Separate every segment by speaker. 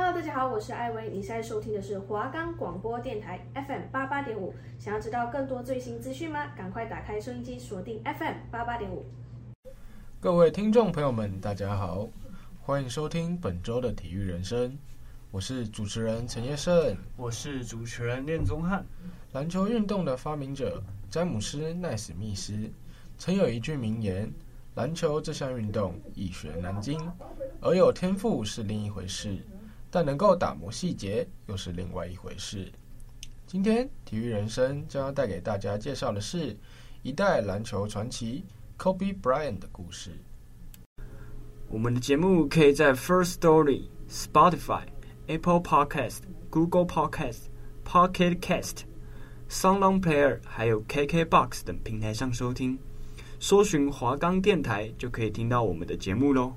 Speaker 1: Hello，大家好，我是艾薇，你现在收听的是华冈广播电台 FM 八八点五。想要知道更多最新资讯吗？赶快打开收音机，锁定 FM 八八点五。
Speaker 2: 各位听众朋友们，大家好，欢迎收听本周的体育人生。我是主持人陈业胜，
Speaker 3: 我是主持人练宗翰。
Speaker 2: 篮球运动的发明者詹姆斯奈史密斯曾有一句名言：“篮球这项运动易学难精，而有天赋是另一回事。”但能够打磨细节又是另外一回事。今天体育人生将要带给大家介绍的是一代篮球传奇 Kobe Bryant 的故事。
Speaker 3: 我们的节目可以在 First Story、Spotify、Apple Podcast、Google Podcast、Pocket Cast、SoundOn Player 还有 KKBox 等平台上收听，搜寻华冈电台就可以听到我们的节目喽。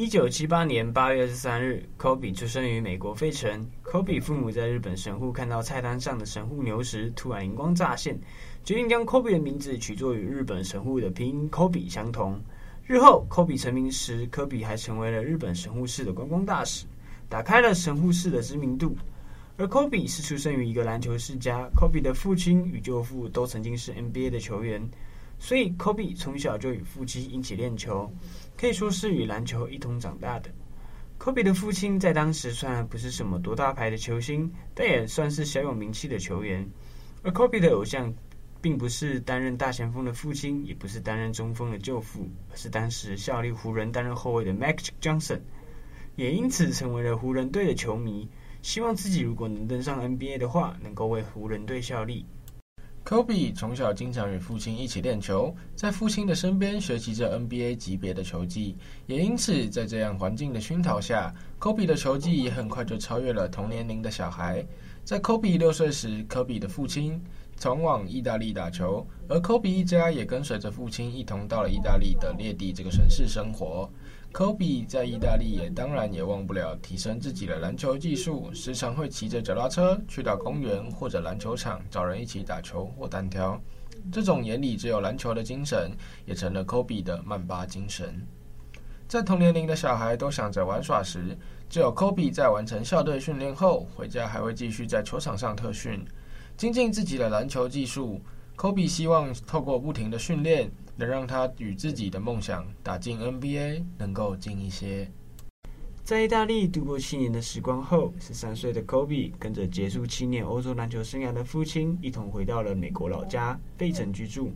Speaker 3: 一九七八年八月二十三日，Kobe 出生于美国费城。Kobe 父母在日本神户看到菜单上的神户牛时，突然灵光乍现，决定将 Kobe 的名字取作与日本神户的拼音 Kobe 相同。日后，Kobe 成名时，科比还成为了日本神户市的观光大使，打开了神户市的知名度。而 Kobe 是出生于一个篮球世家，Kobe 的父亲与舅父都曾经是 NBA 的球员，所以 Kobe 从小就与父亲一起练球。可以说是与篮球一同长大的。科比的父亲在当时虽然不是什么多大牌的球星，但也算是小有名气的球员。而科比的偶像，并不是担任大前锋的父亲，也不是担任中锋的舅父，而是当时效力湖人担任后卫的 Magic Johnson，也因此成为了湖人队的球迷，希望自己如果能登上 NBA 的话，能够为湖人队效力。
Speaker 2: 科比从小经常与父亲一起练球，在父亲的身边学习着 NBA 级别的球技，也因此在这样环境的熏陶下，科比的球技也很快就超越了同年龄的小孩。在科比六岁时，科比的父亲前往意大利打球，而科比一家也跟随着父亲一同到了意大利的列蒂这个城市生活。科比在意大利也当然也忘不了提升自己的篮球技术，时常会骑着脚踏车去到公园或者篮球场找人一起打球或单挑。这种眼里只有篮球的精神，也成了科比的曼巴精神。在同年龄的小孩都想着玩耍时，只有科比在完成校队训练后回家还会继续在球场上特训，精进自己的篮球技术。科比希望透过不停的训练，能让他与自己的梦想打进 NBA 能够近一些。
Speaker 3: 在意大利度过七年的时光后，十三岁的科比跟着结束七年欧洲篮球生涯的父亲一同回到了美国老家费城居住。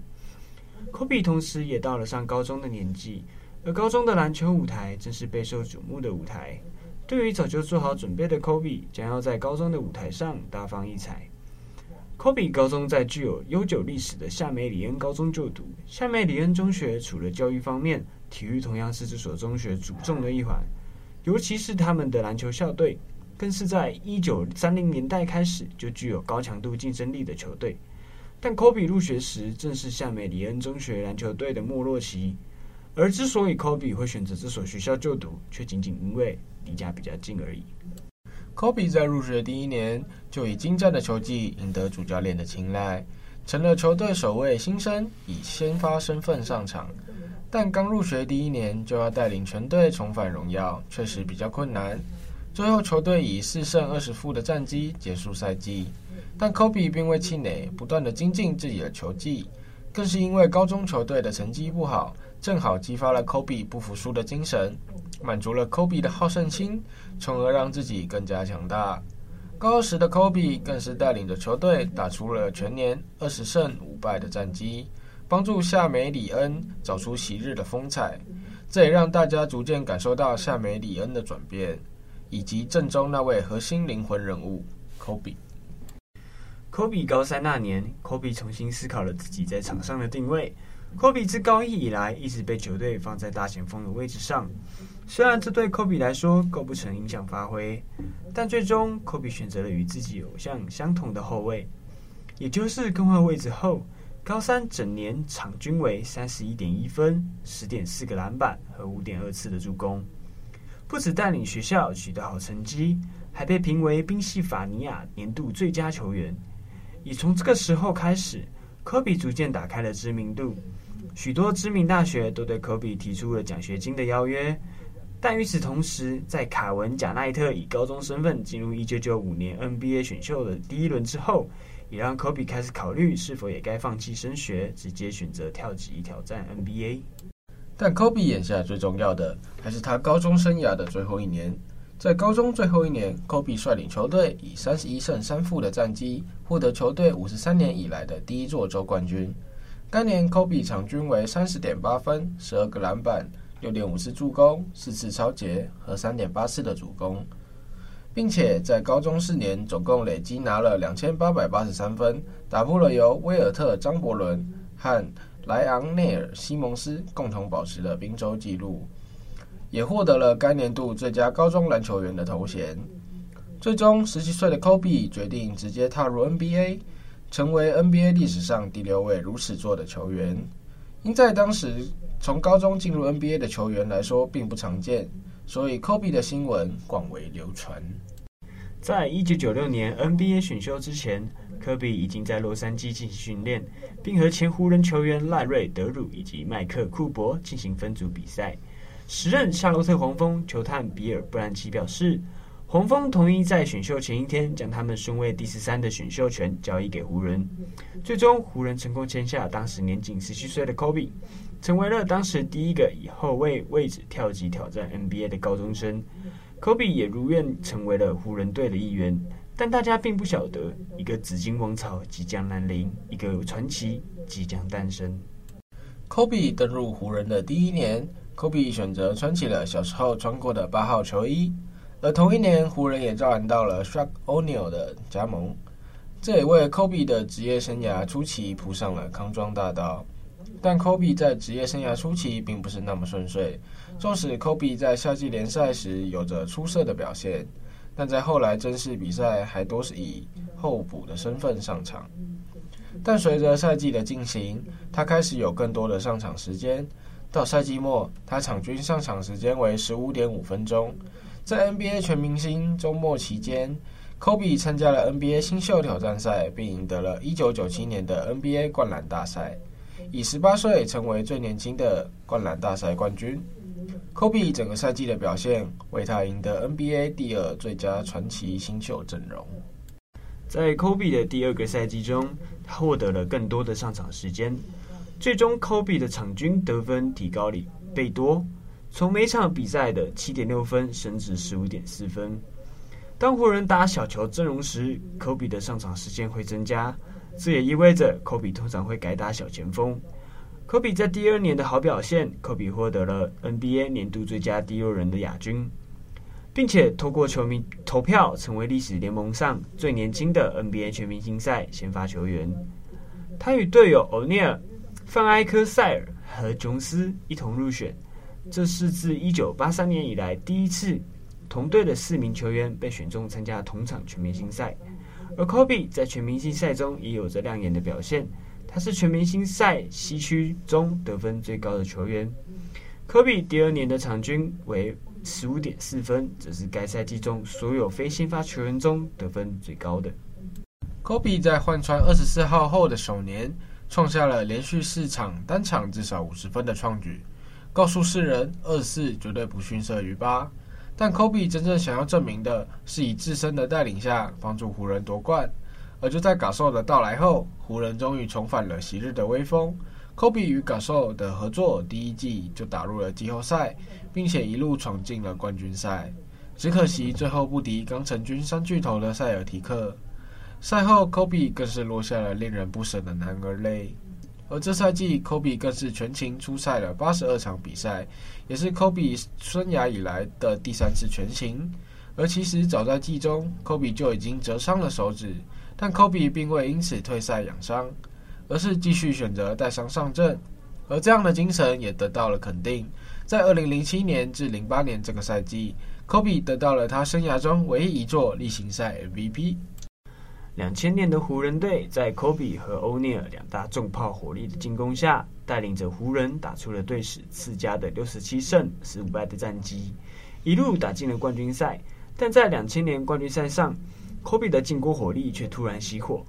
Speaker 3: 科比同时也到了上高中的年纪，而高中的篮球舞台正是备受瞩目的舞台。对于早就做好准备的科比，将要在高中的舞台上大放异彩。科比高中在具有悠久历史的夏梅里恩高中就读。夏梅里恩中学除了教育方面，体育同样是这所中学主重的一环。尤其是他们的篮球校队，更是在一九三零年代开始就具有高强度竞争力的球队。但科比入学时，正是夏梅里恩中学篮球队的没落期。而之所以科比会选择这所学校就读，却仅仅因为离家比较近而已。
Speaker 2: 科比在入学第一年就以精湛的球技赢得主教练的青睐，成了球队首位新生以先发身份上场。但刚入学第一年就要带领全队重返荣耀，确实比较困难。最后球队以四胜二十负的战绩结束赛季。但科比并未气馁，不断地精进自己的球技，更是因为高中球队的成绩不好，正好激发了科比不服输的精神。满足了科比的好胜心，从而让自己更加强大。高二时的科比更是带领着球队打出了全年二十胜五败的战绩，帮助夏梅里恩找出昔日的风采。这也让大家逐渐感受到夏梅里恩的转变，以及正中那位核心灵魂人物科比。
Speaker 3: 科比高三那年，科比重新思考了自己在场上的定位。科比自高一以来一直被球队放在大前锋的位置上，虽然这对科比来说构不成影响发挥，但最终科比选择了与自己偶像相同的后卫，也就是更换位置后，高三整年场均为三十一点一分、十点四个篮板和五点二次的助攻，不止带领学校取得好成绩，还被评为宾夕法尼亚年度最佳球员。也从这个时候开始，科比逐渐打开了知名度。许多知名大学都对科比提出了奖学金的邀约。但与此同时，在卡文贾奈特以高中身份进入1995年 NBA 选秀的第一轮之后，也让科比开始考虑是否也该放弃升学，直接选择跳级挑战 NBA。
Speaker 2: 但科比眼下最重要的还是他高中生涯的最后一年。在高中最后一年，科比率领球队以三十一胜三负的战绩，获得球队五十三年以来的第一座周冠军。该年，科比场均为三十点八分、十二个篮板。六点五次助攻，四次抄截和三点八次的主攻，并且在高中四年总共累积拿了两千八百八十三分，打破了由威尔特张伯伦和莱昂内尔西蒙斯共同保持的宾州纪录，也获得了该年度最佳高中篮球员的头衔。最终，十七岁的科比决定直接踏入 NBA，成为 NBA 历史上第六位如此做的球员，因在当时。从高中进入 NBA 的球员来说并不常见，所以科比的新闻广为流传。
Speaker 3: 在一九九六年 NBA 选秀之前，科比已经在洛杉矶进行训练，并和前湖人球员赖瑞·德鲁以及麦克·库珀进行分组比赛。时任夏洛特黄蜂球探比尔·布兰奇表示，黄蜂同意在选秀前一天将他们顺位第十三的选秀权交易给湖人。最终，湖人成功签下当时年仅十七岁的科比。成为了当时第一个以后卫位置跳级挑战 NBA 的高中生，科比也如愿成为了湖人队的一员。但大家并不晓得，一个紫金王朝即将来临，一个传奇即将诞生。
Speaker 2: 科比登入湖人的第一年，科比选择穿起了小时候穿过的八号球衣。而同一年，湖人也招揽到了 Shaq O'Neal 的加盟，这也为 Kobe 的职业生涯初期铺上了康庄大道。但 Kobe 在职业生涯初期并不是那么顺遂，纵使 Kobe 在夏季联赛时有着出色的表现，但在后来正式比赛还多是以候补的身份上场。但随着赛季的进行，他开始有更多的上场时间。到赛季末，他场均上场时间为十五点五分钟。在 NBA 全明星周末期间，科比参加了 NBA 新秀挑战赛，并赢得了一九九七年的 NBA 灌篮大赛。以十八岁成为最年轻的灌篮大赛冠军，科比整个赛季的表现为他赢得 NBA 第二最佳传奇新秀阵容。
Speaker 3: 在科比的第二个赛季中，他获得了更多的上场时间，最终科比的场均得分提高了一倍多，从每场比赛的七点六分升至十五点四分。当湖人打小球阵容时，科比的上场时间会增加。这也意味着科比通常会改打小前锋。科比在第二年的好表现，科比获得了 NBA 年度最佳第六人的亚军，并且透过球迷投票成为历史联盟上最年轻的 NBA 全明星赛先发球员。他与队友欧尼尔、范埃克塞尔和琼斯一同入选，这是自1983年以来第一次同队的四名球员被选中参加同场全明星赛。而科比在全明星赛中也有着亮眼的表现，他是全明星赛西区中得分最高的球员。科比第二年的场均为十五点四分，这是该赛季中所有非先发球员中得分最高的。
Speaker 2: 科比在换穿二十四号后的首年，创下了连续四场单场至少五十分的创举，告诉世人二四绝对不逊色于八。但科比真正想要证明的是，以自身的带领下帮助湖人夺冠。而就在 Gasol 的到来后，湖人终于重返了昔日的威风。科比与 Gasol 的合作，第一季就打入了季后赛，并且一路闯进了冠军赛。只可惜最后不敌刚成军三巨头的塞尔提克。赛后，科比更是落下了令人不舍的男儿泪。而这赛季，科比更是全勤出赛了八十二场比赛，也是科比生涯以来的第三次全勤。而其实早在季中，科比就已经折伤了手指，但科比并未因此退赛养伤，而是继续选择带伤上阵。而这样的精神也得到了肯定。在二零零七年至零八年这个赛季，科比得到了他生涯中唯一一座例行赛 MVP。
Speaker 3: 两千年的湖人队在科比和欧尼尔两大重炮火力的进攻下，带领着湖人打出了队史次佳的六十七胜十五败的战绩，一路打进了冠军赛。但在两千年冠军赛上，科比的进攻火力却突然熄火。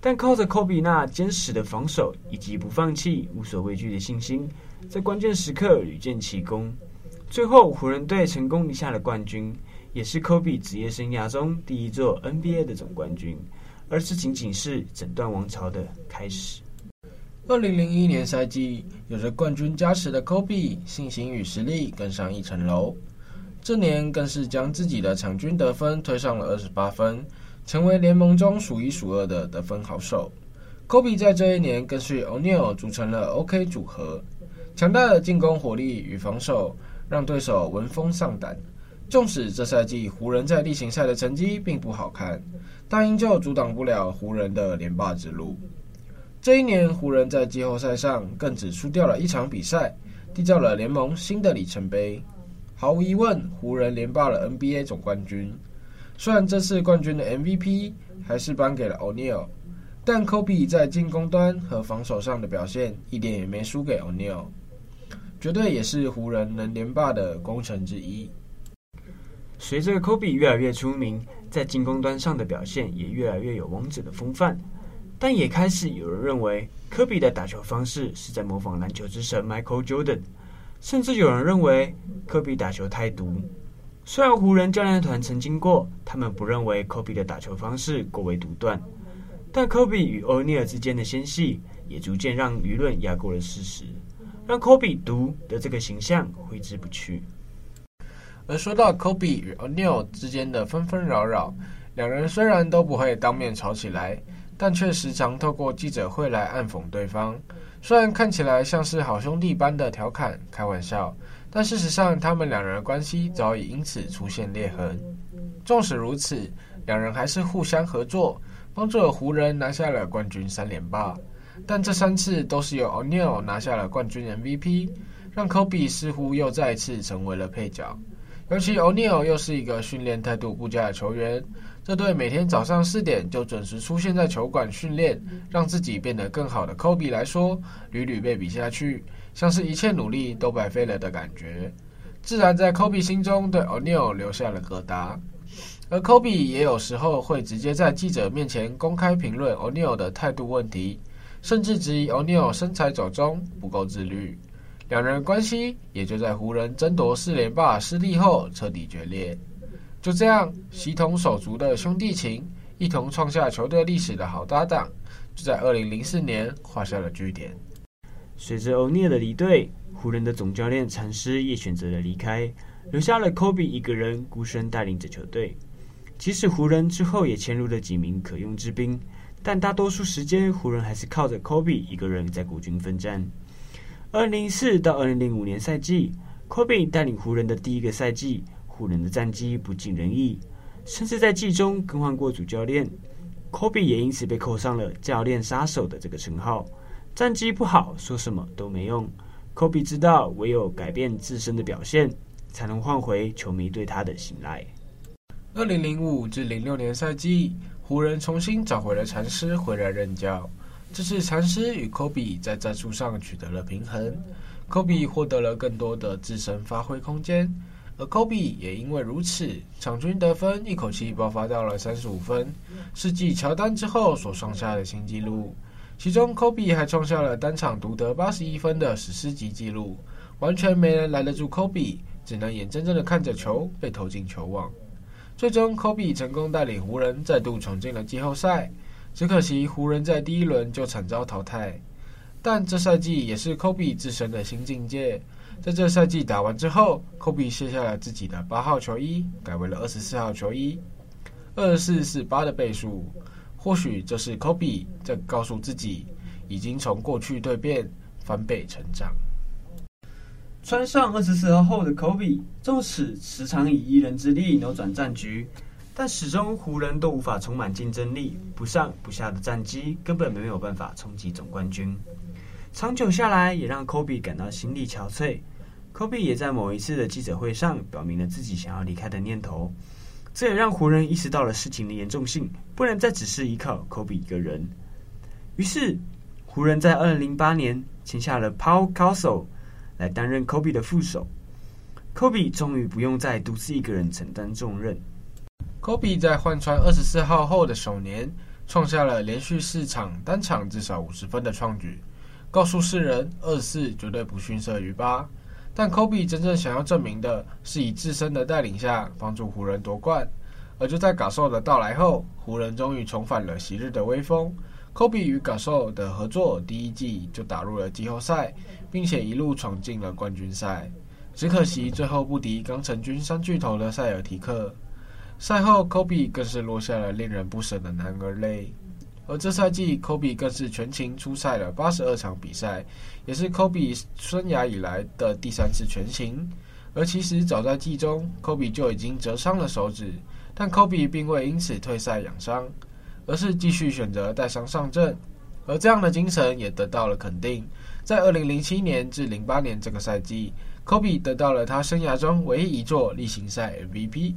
Speaker 3: 但靠着科比那坚实的防守以及不放弃、无所畏惧的信心，在关键时刻屡建奇功。最后，湖人队成功赢下了冠军，也是科比职业生涯中第一座 NBA 的总冠军，而这仅仅是整段王朝的开始。
Speaker 2: 二零零一年赛季，有着冠军加持的科比，信心与实力更上一层楼。这年更是将自己的场均得分推上了二十八分，成为联盟中数一数二的得分好手。科比在这一年更是与 O'Neal 组成了 OK 组合，强大的进攻火力与防守让对手闻风丧胆。纵使这赛季湖人在例行赛的成绩并不好看，但依旧阻挡不了湖人的连霸之路。这一年，湖人在季后赛上更只输掉了一场比赛，缔造了联盟新的里程碑。毫无疑问，湖人连霸了 NBA 总冠军。虽然这次冠军的 MVP 还是颁给了 O'Neal，但 Kobe 在进攻端和防守上的表现一点也没输给 O'Neal，绝对也是湖人能连霸的功臣之一。
Speaker 3: 随着 Kobe 越来越出名，在进攻端上的表现也越来越有王者的风范。但也开始有人认为，科比的打球方式是在模仿篮球之神 Michael Jordan，甚至有人认为科比打球太毒。虽然湖人教练团曾经过，他们不认为科比的打球方式过为独断，但科比与欧尼尔之间的纤细也逐渐让舆论压过了事实，让科比毒的这个形象挥之不去。
Speaker 2: 而说到科比与欧尼尔之间的纷纷扰扰，两人虽然都不会当面吵起来。但却时常透过记者会来暗讽对方，虽然看起来像是好兄弟般的调侃、开玩笑，但事实上他们两人的关系早已因此出现裂痕。纵使如此，两人还是互相合作，帮助了湖人拿下了冠军三连霸。但这三次都是由 O'Neal 拿下了冠军 MVP，让 Kobe 似乎又再次成为了配角。尤其 o n e i l 又是一个训练态度不佳的球员。这对每天早上四点就准时出现在球馆训练，让自己变得更好的科比来说，屡屡被比下去，像是一切努力都白费了的感觉，自然在科比心中对 o n e i l 留下了疙瘩。而科比也有时候会直接在记者面前公开评论 o n e i l 的态度问题，甚至质疑 o n e i l 身材走中不够自律，两人关系也就在湖人争夺四连霸失利后彻底决裂。就这样，形同手足的兄弟情，一同创下球队历史的好搭档，就在二零零四年画下了句点。
Speaker 3: 随着欧尼尔的离队，湖人的总教练禅师也选择了离开，留下了科比一个人孤身带领着球队。即使湖人之后也签入了几名可用之兵，但大多数时间湖人还是靠着科比一个人在孤军奋战。二零零四到二零零五年赛季，科比带领湖人的第一个赛季。湖人的战绩不尽人意，甚至在季中更换过主教练，科比也因此被扣上了“教练杀手”的这个称号。战绩不好，说什么都没用。科比知道，唯有改变自身的表现，才能换回球迷对他的信赖。
Speaker 2: 二零零五至零六年赛季，湖人重新找回了禅师回来任教。这次禅师与科比在战术上取得了平衡，科比获得了更多的自身发挥空间。而科比也因为如此，场均得分一口气爆发到了三十五分，是继乔丹之后所创下的新纪录。其中，科比还创下了单场独得八十一分的史诗级纪录，完全没人拦得住科比，只能眼睁睁的看着球被投进球网。最终，科比成功带领湖人再度闯进了季后赛，只可惜湖人在第一轮就惨遭淘汰。但这赛季也是科比自身的新境界。在这赛季打完之后，科比卸下了自己的八号球衣，改为了二十四号球衣。二十四是八的倍数，或许这是科比在告诉自己，已经从过去蜕变，翻倍成长。
Speaker 3: 穿上二十四号后的科比，纵使时常以一人之力扭转战局，但始终湖人都无法充满竞争力，不上不下的战绩根本没有办法冲击总冠军。长久下来，也让科比感到心力憔悴。科比也在某一次的记者会上表明了自己想要离开的念头，这也让湖人意识到了事情的严重性，不能再只是依靠科比一个人。于是，湖人在二零零八年签下了 Paul Gasol 来担任科比的副手，科比终于不用再独自一个人承担重任。
Speaker 2: 科比在换穿二十四号后的首年，创下了连续四场单场至少五十分的创举，告诉世人二十四绝对不逊色于八。但科比真正想要证明的是以自身的带领下帮助湖人夺冠。而就在卡帅的到来后，湖人终于重返了昔日的威风。科比与 Gasol 的合作第一季就打入了季后赛，并且一路闯进了冠军赛。只可惜最后不敌刚成军三巨头的塞尔提克。赛后，科比更是落下了令人不舍的男儿泪。而这赛季，科比更是全勤出赛了八十二场比赛，也是科比生涯以来的第三次全勤。而其实早在季中，科比就已经折伤了手指，但科比并未因此退赛养伤，而是继续选择带伤上阵。而这样的精神也得到了肯定。在二零零七年至零八年这个赛季，科比得到了他生涯中唯一一座例行赛 MVP。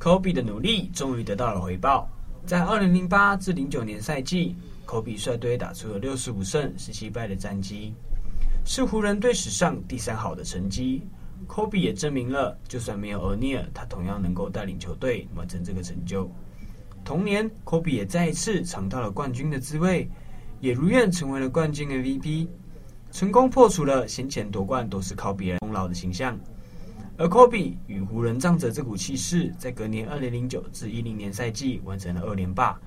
Speaker 3: 科比的努力终于得到了回报。在二零零八至零九年赛季，科比率队打出了六十五胜十七败的战绩，是湖人队史上第三好的成绩。科比也证明了，就算没有厄尼尔，他同样能够带领球队完成这个成就。同年，科比也再一次尝到了冠军的滋味，也如愿成为了冠军 MVP，成功破除了先前夺冠都是靠别人功劳的形象。而科比与湖人仗着这股气势，在隔年二零零九至一零年赛季完成了二连霸，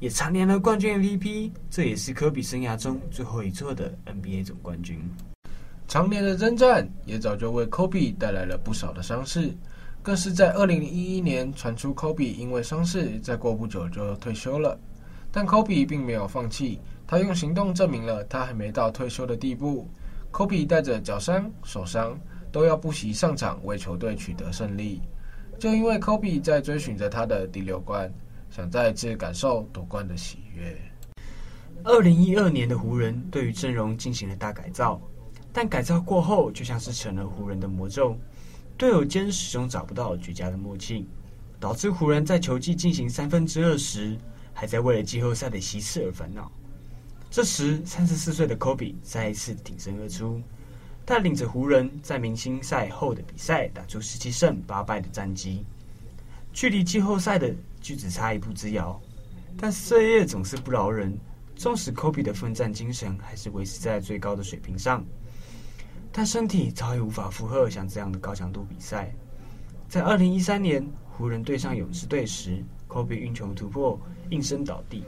Speaker 3: 也蝉联了冠军 MVP。这也是科比生涯中最后一座的 NBA 总冠军。
Speaker 2: 常年的征战也早就为科比带来了不少的伤势，更是在二零一一年传出科比因为伤势，再过不久就退休了。但科比并没有放弃，他用行动证明了他还没到退休的地步。科比带着脚伤、手伤。都要不惜上场为球队取得胜利，就因为科比在追寻着他的第六冠，想再次感受夺冠的喜悦。
Speaker 3: 二零一二年的湖人对于阵容进行了大改造，但改造过后就像是成了湖人的魔咒，队友间始终找不到绝佳的默契，导致湖人在球季进行三分之二时，还在为了季后赛的席次而烦恼。这时，三十四岁的科比再一次挺身而出。带领着湖人，在明星赛后的比赛打出十七胜八败的战绩，距离季后赛的就只差一步之遥。但岁月总是不饶人，纵使科比的奋战精神还是维持在最高的水平上，但身体早已无法负荷像这样的高强度比赛。在二零一三年湖人对上勇士队时，科比运球突破，应声倒地，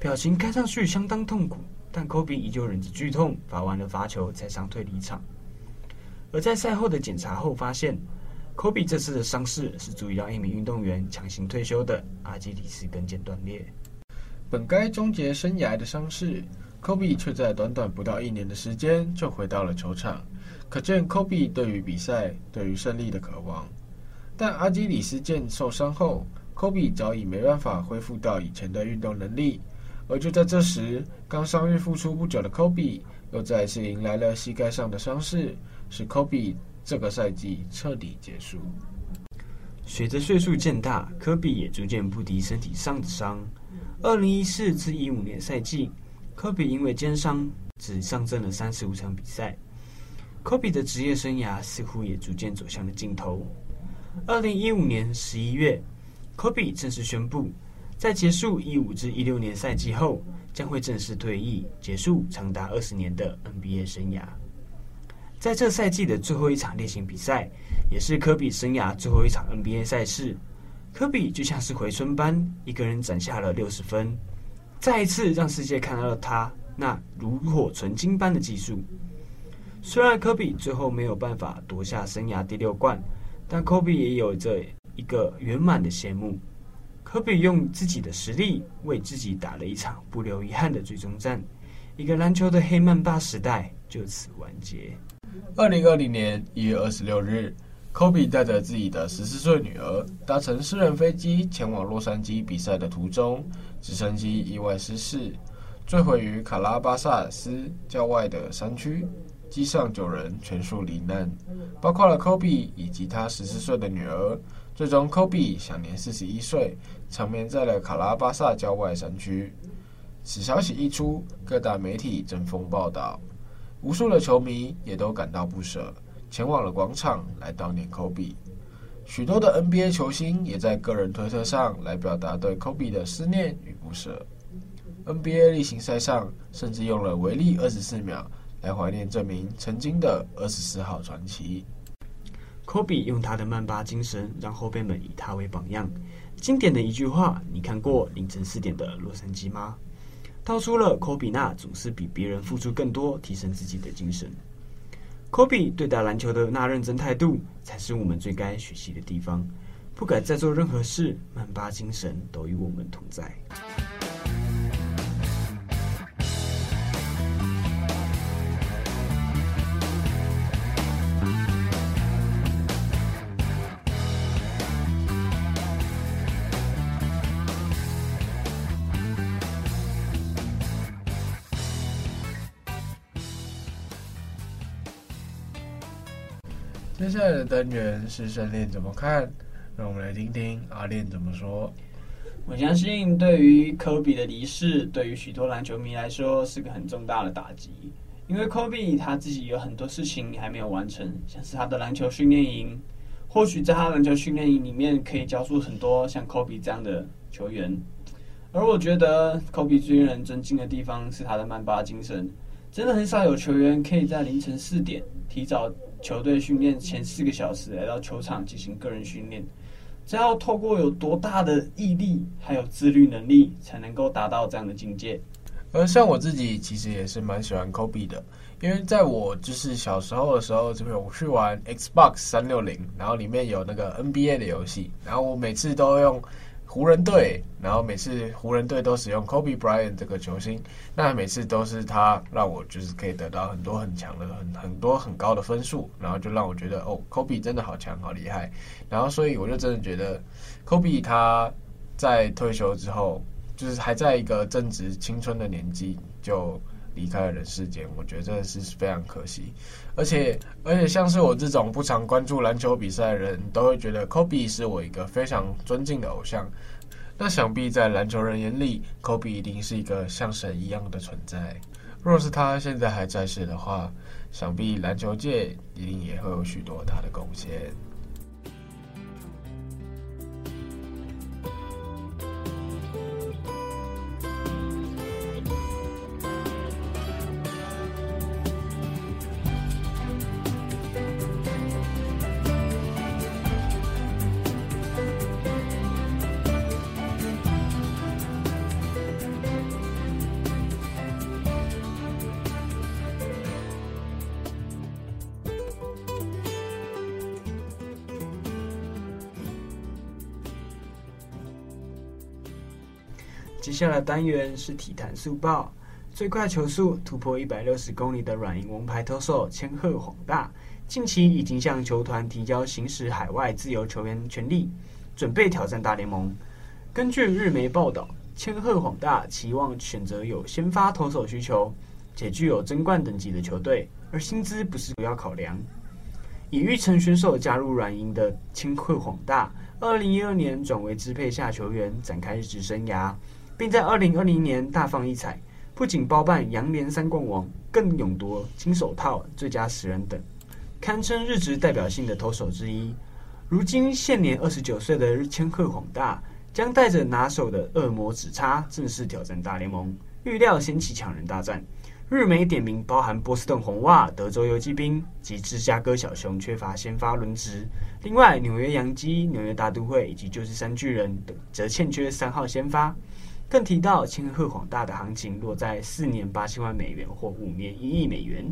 Speaker 3: 表情看上去相当痛苦。但科比依旧忍着剧痛，罚完了罚球才伤退离场。而在赛后的检查后发现，科比这次的伤势是足以让一名运动员强行退休的阿基里斯跟腱断裂。
Speaker 2: 本该终结生涯的伤势，科比却在短短不到一年的时间就回到了球场，可见科比对于比赛、对于胜利的渴望。但阿基里斯腱受伤后，科比早已没办法恢复到以前的运动能力。而就在这时，刚伤愈复出不久的科比又再次迎来了膝盖上的伤势，使科比这个赛季彻底结束。
Speaker 3: 随着岁数渐大，科比也逐渐不敌身体上的伤。二零一四至一五年赛季，科比因为肩伤只上阵了三十五场比赛。科比的职业生涯似乎也逐渐走向了尽头。二零一五年十一月，科比正式宣布。在结束一五至一六年赛季后，将会正式退役，结束长达二十年的 NBA 生涯。在这赛季的最后一场例行比赛，也是科比生涯最后一场 NBA 赛事，科比就像是回春般，一个人攒下了六十分，再一次让世界看到了他那炉火纯青般的技术。虽然科比最后没有办法夺下生涯第六冠，但科比也有着一个圆满的谢幕。科比用自己的实力为自己打了一场不留遗憾的最终战，一个篮球的黑曼巴时代就此完结。
Speaker 2: 二零二零年一月二十六日，科比带着自己的十四岁女儿搭乘私人飞机前往洛杉矶比赛的途中，直升机意外失事，坠毁于卡拉巴萨斯郊外的山区，机上九人全数罹难，包括了科比以及他十四岁的女儿。最终，科比享年四十一岁，长眠在了卡拉巴萨郊外山区。此消息一出，各大媒体争锋报道，无数的球迷也都感到不舍，前往了广场来悼念科比。许多的 NBA 球星也在个人推特上来表达对 Kobe 的思念与不舍。NBA 例行赛上甚至用了维利二十四秒来怀念这名曾经的二十四号传奇。
Speaker 3: Kobe 用他的曼巴精神让后辈们以他为榜样。经典的一句话：“你看过凌晨四点的洛杉矶吗？”道出了科比那总是比别人付出更多，提升自己的精神。科比对待篮球的那认真态度，才是我们最该学习的地方。不管在做任何事，曼巴精神都与我们同在。
Speaker 2: 接下来的单元是胜练怎么看？让我们来听听阿练怎么说。
Speaker 3: 我相信，对于科比的离世，对于许多篮球迷来说是个很重大的打击。因为科比他自己有很多事情还没有完成，像是他的篮球训练营。或许在他篮球训练营里面，可以教出很多像科比这样的球员。而我觉得，科比最令人尊敬的地方是他的曼巴精神。真的很少有球员可以在凌晨四点提早。球队训练前四个小时来到球场进行个人训练，这要透过有多大的毅力还有自律能力才能够达到这样的境界？
Speaker 2: 而像我自己其实也是蛮喜欢 Kobe 的，因为在我就是小时候的时候，这边我去玩 Xbox 三六零，然后里面有那个 NBA 的游戏，然后我每次都用。湖人队，然后每次湖人队都使用 Kobe Bryant 这个球星，那每次都是他让我就是可以得到很多很强的很很多很高的分数，然后就让我觉得哦，Kobe 真的好强好厉害，然后所以我就真的觉得 Kobe 他在退休之后，就是还在一个正值青春的年纪就离开了人世间，我觉得真的是非常可惜。而且而且，像是我这种不常关注篮球比赛的人，都会觉得 Kobe 是我一个非常尊敬的偶像。那想必在篮球人眼里，Kobe 一定是一个像神一样的存在。若是他现在还在世的话，想必篮球界一定也会有许多他的贡献。
Speaker 3: 接下来单元是体坛速报，最快球速突破一百六十公里的软银王牌投手千贺晃大，近期已经向球团提交行使海外自由球员权利，准备挑战大联盟。根据日媒报道，千贺晃大期望选择有先发投手需求且具有争冠等级的球队，而薪资不是主要考量。以育成选手加入软银的千贺晃大，二零一二年转为支配下球员，展开日职生涯。并在二零二零年大放异彩，不仅包办洋联三冠王，更勇夺金手套、最佳十人等，堪称日职代表性的投手之一。如今现年二十九岁的日千贺滉大，将带着拿手的恶魔指叉正式挑战大联盟，预料掀起抢人大战。日媒点名包含波士顿红袜、德州游骑兵及芝加哥小熊缺乏先发轮值，另外纽约洋基、纽约大都会以及旧金山巨人等则欠缺三号先发。更提到千贺广大的行情落在四年八千万美元或五年一亿美元。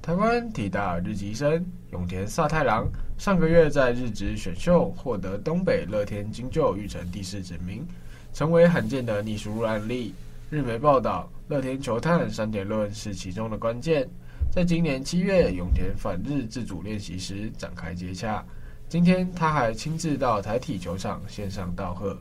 Speaker 2: 台湾体大日籍生永田萨太郎上个月在日职选秀获得东北乐天金鷲育成第四指名，成为罕见的逆输入案例。日媒报道，乐天球探三点论是其中的关键。在今年七月永田返日自主练习时展开接洽，今天他还亲自到台体球场线上道贺。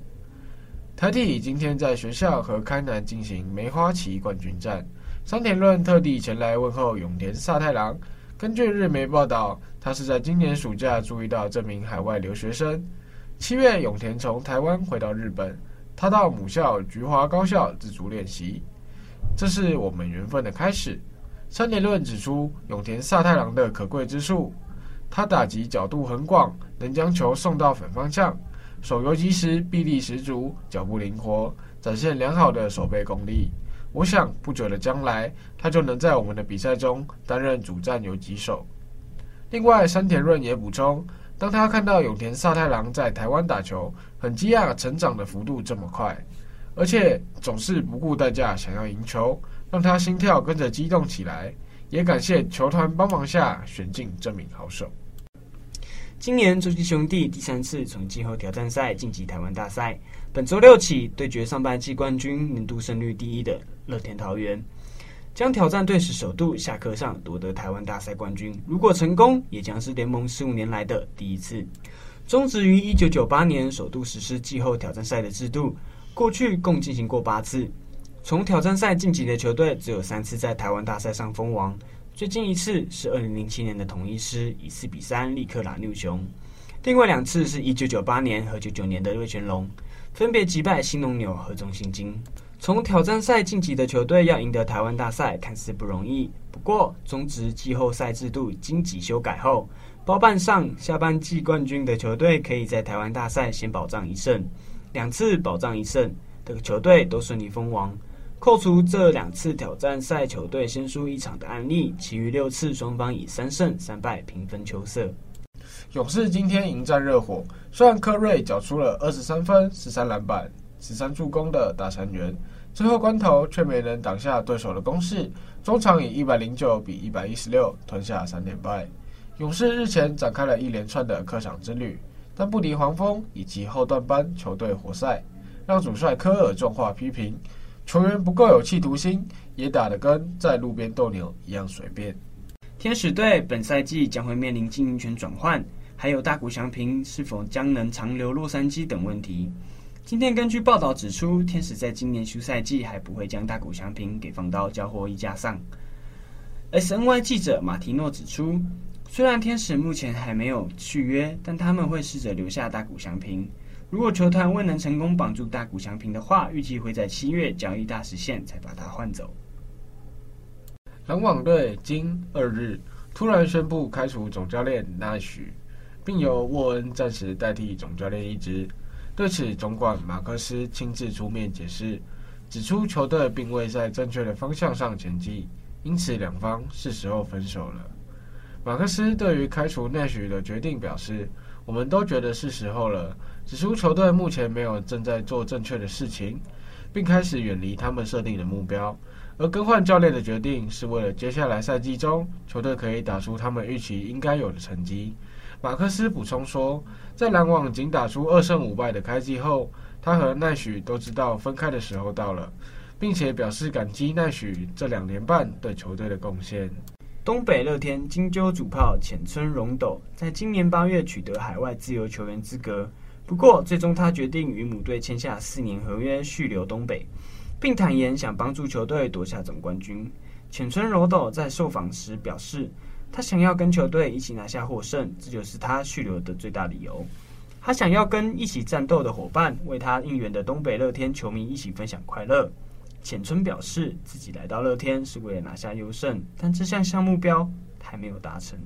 Speaker 2: 台体今天在学校和开南进行梅花旗冠军战，山田论特地前来问候永田萨太郎。根据日媒报道，他是在今年暑假注意到这名海外留学生。七月，永田从台湾回到日本，他到母校菊华高校自主练习。这是我们缘分的开始。山田论指出永田萨太郎的可贵之处，他打击角度很广，能将球送到反方向，手游击时臂力十足，脚步灵活，展现良好的守备功力。我想不久的将来，他就能在我们的比赛中担任主战游击手。另外，山田润也补充，当他看到永田萨太郎在台湾打球，很惊讶成长的幅度这么快，而且总是不顾代价想要赢球，让他心跳跟着激动起来。也感谢球团帮忙下选进这名好手。
Speaker 3: 今年洲际兄弟第三次从季后挑战赛晋级台湾大赛，本周六起对决上半季冠军、年度胜率第一的乐天桃园，将挑战队史首度下课上夺得台湾大赛冠军。如果成功，也将是联盟十五年来的第一次。终止于一九九八年首度实施季后挑战赛的制度，过去共进行过八次。从挑战赛晋级的球队只有三次在台湾大赛上封王，最近一次是二零零七年的统一狮以四比三力克拉牛熊，另外两次是一九九八年和九九年的瑞全龙，分别击败新农牛和中信金。从挑战赛晋级的球队要赢得台湾大赛看似不容易，不过中职季后赛制度经几修改后，包办上下半季冠军的球队可以在台湾大赛先保障一胜，两次保障一胜的球队都顺利封王。扣除这两次挑战赛球队先输一场的案例，其余六次双方以三胜三败平分秋色。
Speaker 2: 勇士今天迎战热火，虽然科瑞缴出了二十三分、十三篮板、十三助攻的大三元，最后关头却没能挡下对手的攻势，终场以一百零九比一百一十六吞下三连败。勇士日前展开了一连串的客场之旅，但不敌黄蜂以及后段班球队活塞，让主帅科尔重话批评。球员不够有企图心，也打得跟在路边斗牛一样随便。
Speaker 3: 天使队本赛季将会面临经营权转换，还有大谷翔平是否将能长留洛杉矶等问题。今天根据报道指出，天使在今年休赛季还不会将大谷翔平给放到交货溢价上。SNY 记者马提诺指出，虽然天使目前还没有续约，但他们会试着留下大谷翔平。如果球团未能成功绑住大谷翔平的话，预计会在七月交易大实现才把他换走。
Speaker 2: 篮网队今二日突然宣布开除总教练纳许，并由沃恩暂时代替总教练一职。对此，总管马克思亲自出面解释，指出球队并未在正确的方向上前进，因此两方是时候分手了。马克思对于开除纳许的决定表示。我们都觉得是时候了，指出球队目前没有正在做正确的事情，并开始远离他们设定的目标。而更换教练的决定是为了接下来赛季中球队可以打出他们预期应该有的成绩。马克思补充说，在篮网仅打出二胜五败的开季后，他和奈许都知道分开的时候到了，并且表示感激奈许这两年半对球队的贡献。
Speaker 3: 东北乐天金鷲主炮浅村荣斗在今年八月取得海外自由球员资格，不过最终他决定与母队签下四年合约续留东北，并坦言想帮助球队夺下总冠军。浅村柔斗在受访时表示，他想要跟球队一起拿下获胜，这就是他续留的最大理由。他想要跟一起战斗的伙伴，为他应援的东北乐天球迷一起分享快乐。浅村表示，自己来到乐天是为了拿下优胜，但这项项目标还没有达成。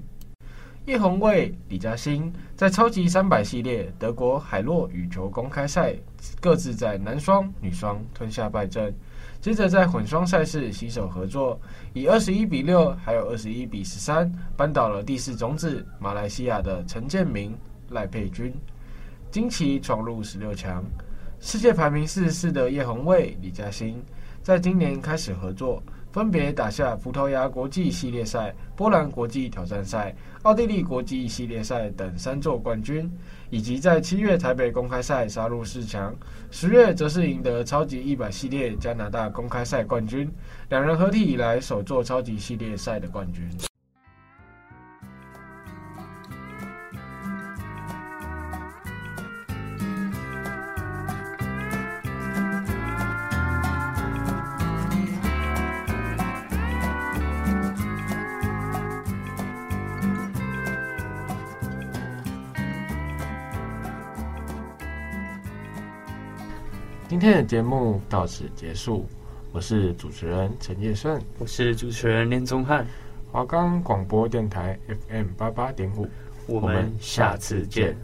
Speaker 2: 叶红卫、李嘉欣在超级三百系列德国海洛羽球公开赛各自在男双、女双吞下败阵，接着在混双赛事携手合作，以二十一比六还有二十一比十三扳倒了第四种子马来西亚的陈建明、赖佩君，惊奇闯入十六强。世界排名四十四的叶红卫、李嘉欣。在今年开始合作，分别打下葡萄牙国际系列赛、波兰国际挑战赛、奥地利国际系列赛等三座冠军，以及在七月台北公开赛杀入四强，十月则是赢得超级一百系列加拿大公开赛冠军，两人合体以来首座超级系列赛的冠军。今天的节目到此结束，我是主持人陈业顺，
Speaker 3: 我是主持人林宗翰，
Speaker 2: 华冈广播电台 FM 八八点五，
Speaker 4: 我们下次见。